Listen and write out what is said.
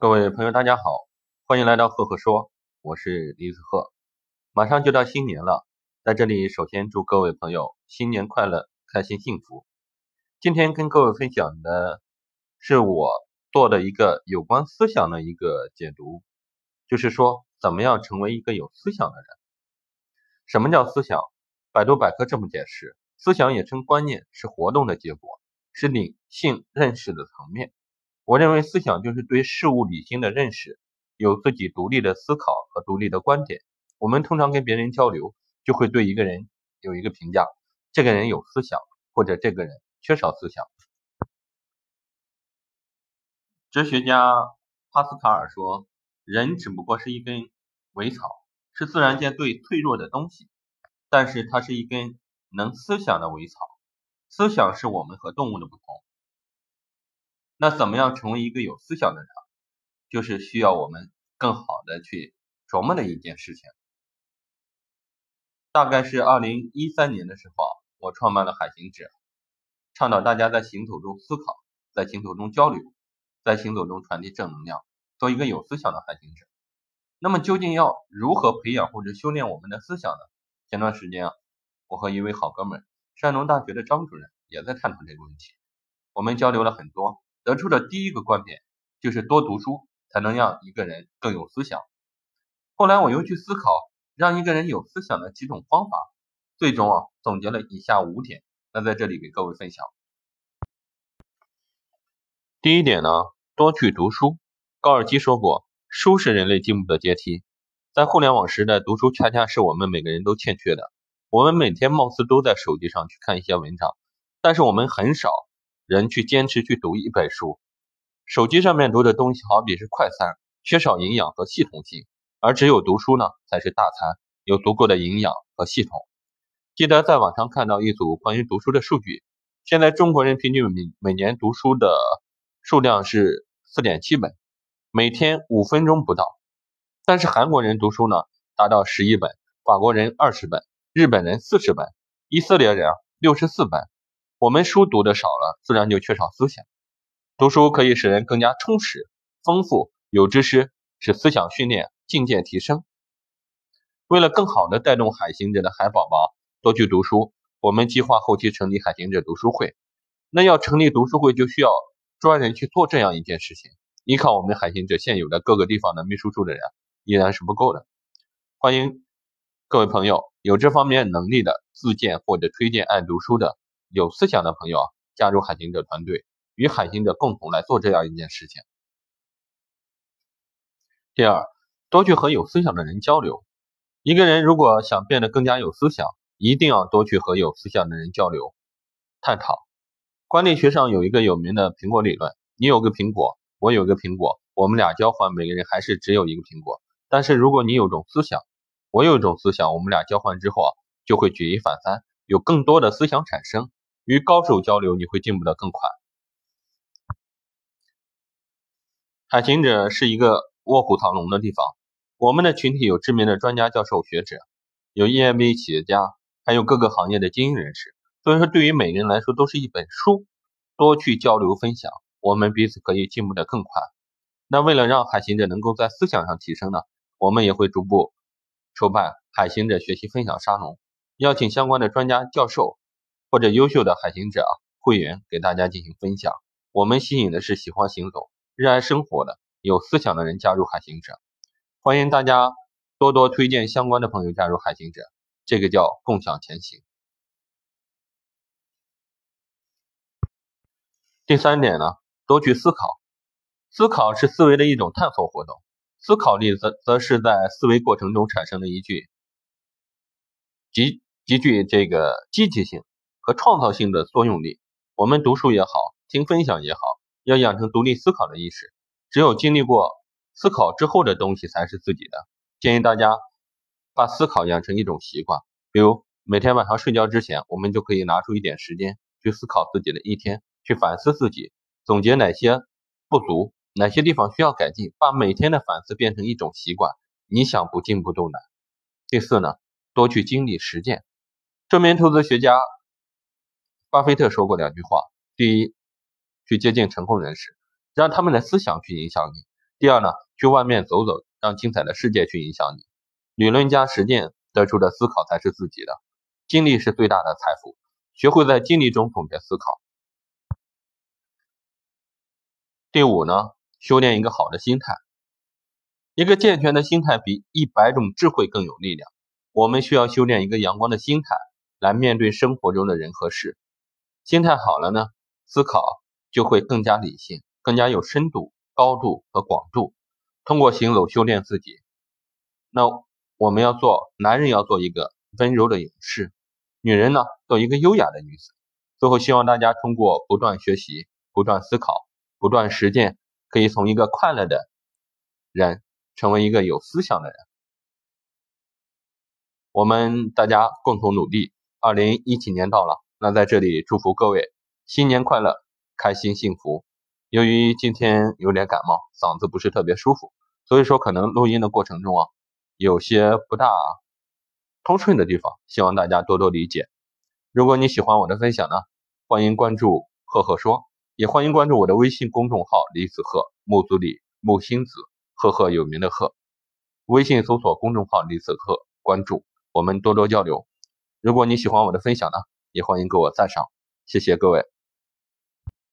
各位朋友，大家好，欢迎来到赫赫说，我是李子赫。马上就到新年了，在这里首先祝各位朋友新年快乐，开心幸福。今天跟各位分享的是我做的一个有关思想的一个解读，就是说怎么样成为一个有思想的人。什么叫思想？百度百科这么解释：思想也称观念，是活动的结果，是理性认识的层面。我认为思想就是对事物理性的认识，有自己独立的思考和独立的观点。我们通常跟别人交流，就会对一个人有一个评价：这个人有思想，或者这个人缺少思想。哲学家帕斯卡尔说：“人只不过是一根苇草，是自然界最脆弱的东西，但是它是一根能思想的苇草。思想是我们和动物的不同。”那怎么样成为一个有思想的人？就是需要我们更好的去琢磨的一件事情。大概是二零一三年的时候，我创办了海行者，倡导大家在行走中思考，在行走中交流，在行走中传递正能量，做一个有思想的海行者。那么究竟要如何培养或者修炼我们的思想呢？前段时间啊，我和一位好哥们，山东大学的张主任也在探讨这个问题，我们交流了很多。得出的第一个观点就是多读书才能让一个人更有思想。后来我又去思考让一个人有思想的几种方法，最终啊总结了以下五点，那在这里给各位分享。第一点呢，多去读书。高尔基说过，书是人类进步的阶梯。在互联网时代，读书恰恰是我们每个人都欠缺的。我们每天貌似都在手机上去看一些文章，但是我们很少。人去坚持去读一本书，手机上面读的东西好比是快餐，缺少营养和系统性，而只有读书呢才是大餐，有足够的营养和系统。记得在网上看到一组关于读书的数据，现在中国人平均每每年读书的数量是四点七本，每天五分钟不到，但是韩国人读书呢达到十一本，法国人二十本，日本人四十本，以色列人六十四本。我们书读的少了，自然就缺少思想。读书可以使人更加充实、丰富，有知识，使思想训练、境界提升。为了更好的带动海行者的海宝宝多去读书，我们计划后期成立海行者读书会。那要成立读书会，就需要专人去做这样一件事情。依靠我们海行者现有的各个地方的秘书处的人，依然是不够的。欢迎各位朋友有这方面能力的自荐或者推荐爱读书的。有思想的朋友加入海行者团队，与海行者共同来做这样一件事情。第二，多去和有思想的人交流。一个人如果想变得更加有思想，一定要多去和有思想的人交流、探讨。管理学上有一个有名的苹果理论：你有个苹果，我有个苹果，我们俩交换，每个人还是只有一个苹果。但是如果你有种思想，我有一种思想，我们俩交换之后啊，就会举一反三，有更多的思想产生。与高手交流，你会进步的更快。海行者是一个卧虎藏龙的地方。我们的群体有知名的专家、教授、学者，有 EMBA 企业家，还有各个行业的精英人士。所以说，对于每个人来说，都是一本书。多去交流分享，我们彼此可以进步的更快。那为了让海行者能够在思想上提升呢，我们也会逐步筹办海行者学习分享沙龙，邀请相关的专家、教授。或者优秀的海行者啊，会员给大家进行分享。我们吸引的是喜欢行走、热爱生活的、有思想的人加入海行者。欢迎大家多多推荐相关的朋友加入海行者，这个叫共享前行。第三点呢，多去思考。思考是思维的一种探索活动，思考力则则是在思维过程中产生的一句极极具这个积极性。和创造性的作用力。我们读书也好，听分享也好，要养成独立思考的意识。只有经历过思考之后的东西才是自己的。建议大家把思考养成一种习惯，比如每天晚上睡觉之前，我们就可以拿出一点时间去思考自己的一天，去反思自己，总结哪些不足，哪些地方需要改进，把每天的反思变成一种习惯。你想不进步都难。第四呢，多去经历实践。著名投资学家。巴菲特说过两句话：第一，去接近成功人士，让他们的思想去影响你；第二呢，去外面走走，让精彩的世界去影响你。理论加实践得出的思考才是自己的。经历是最大的财富，学会在经历中总结思考。第五呢，修炼一个好的心态。一个健全的心态比一百种智慧更有力量。我们需要修炼一个阳光的心态，来面对生活中的人和事。心态好了呢，思考就会更加理性，更加有深度、高度和广度。通过行走修炼自己。那我们要做，男人要做一个温柔的勇士，女人呢做一个优雅的女子。最后，希望大家通过不断学习、不断思考、不断实践，可以从一个快乐的人。成为一个有思想的人，我们大家共同努力。二零一七年到了，那在这里祝福各位新年快乐，开心幸福。由于今天有点感冒，嗓子不是特别舒服，所以说可能录音的过程中啊，有些不大通顺的地方，希望大家多多理解。如果你喜欢我的分享呢，欢迎关注赫赫说，也欢迎关注我的微信公众号李子赫木子李木星子。赫赫有名的赫，微信搜索公众号李子赫，关注我们多多交流。如果你喜欢我的分享呢，也欢迎给我赞赏，谢谢各位。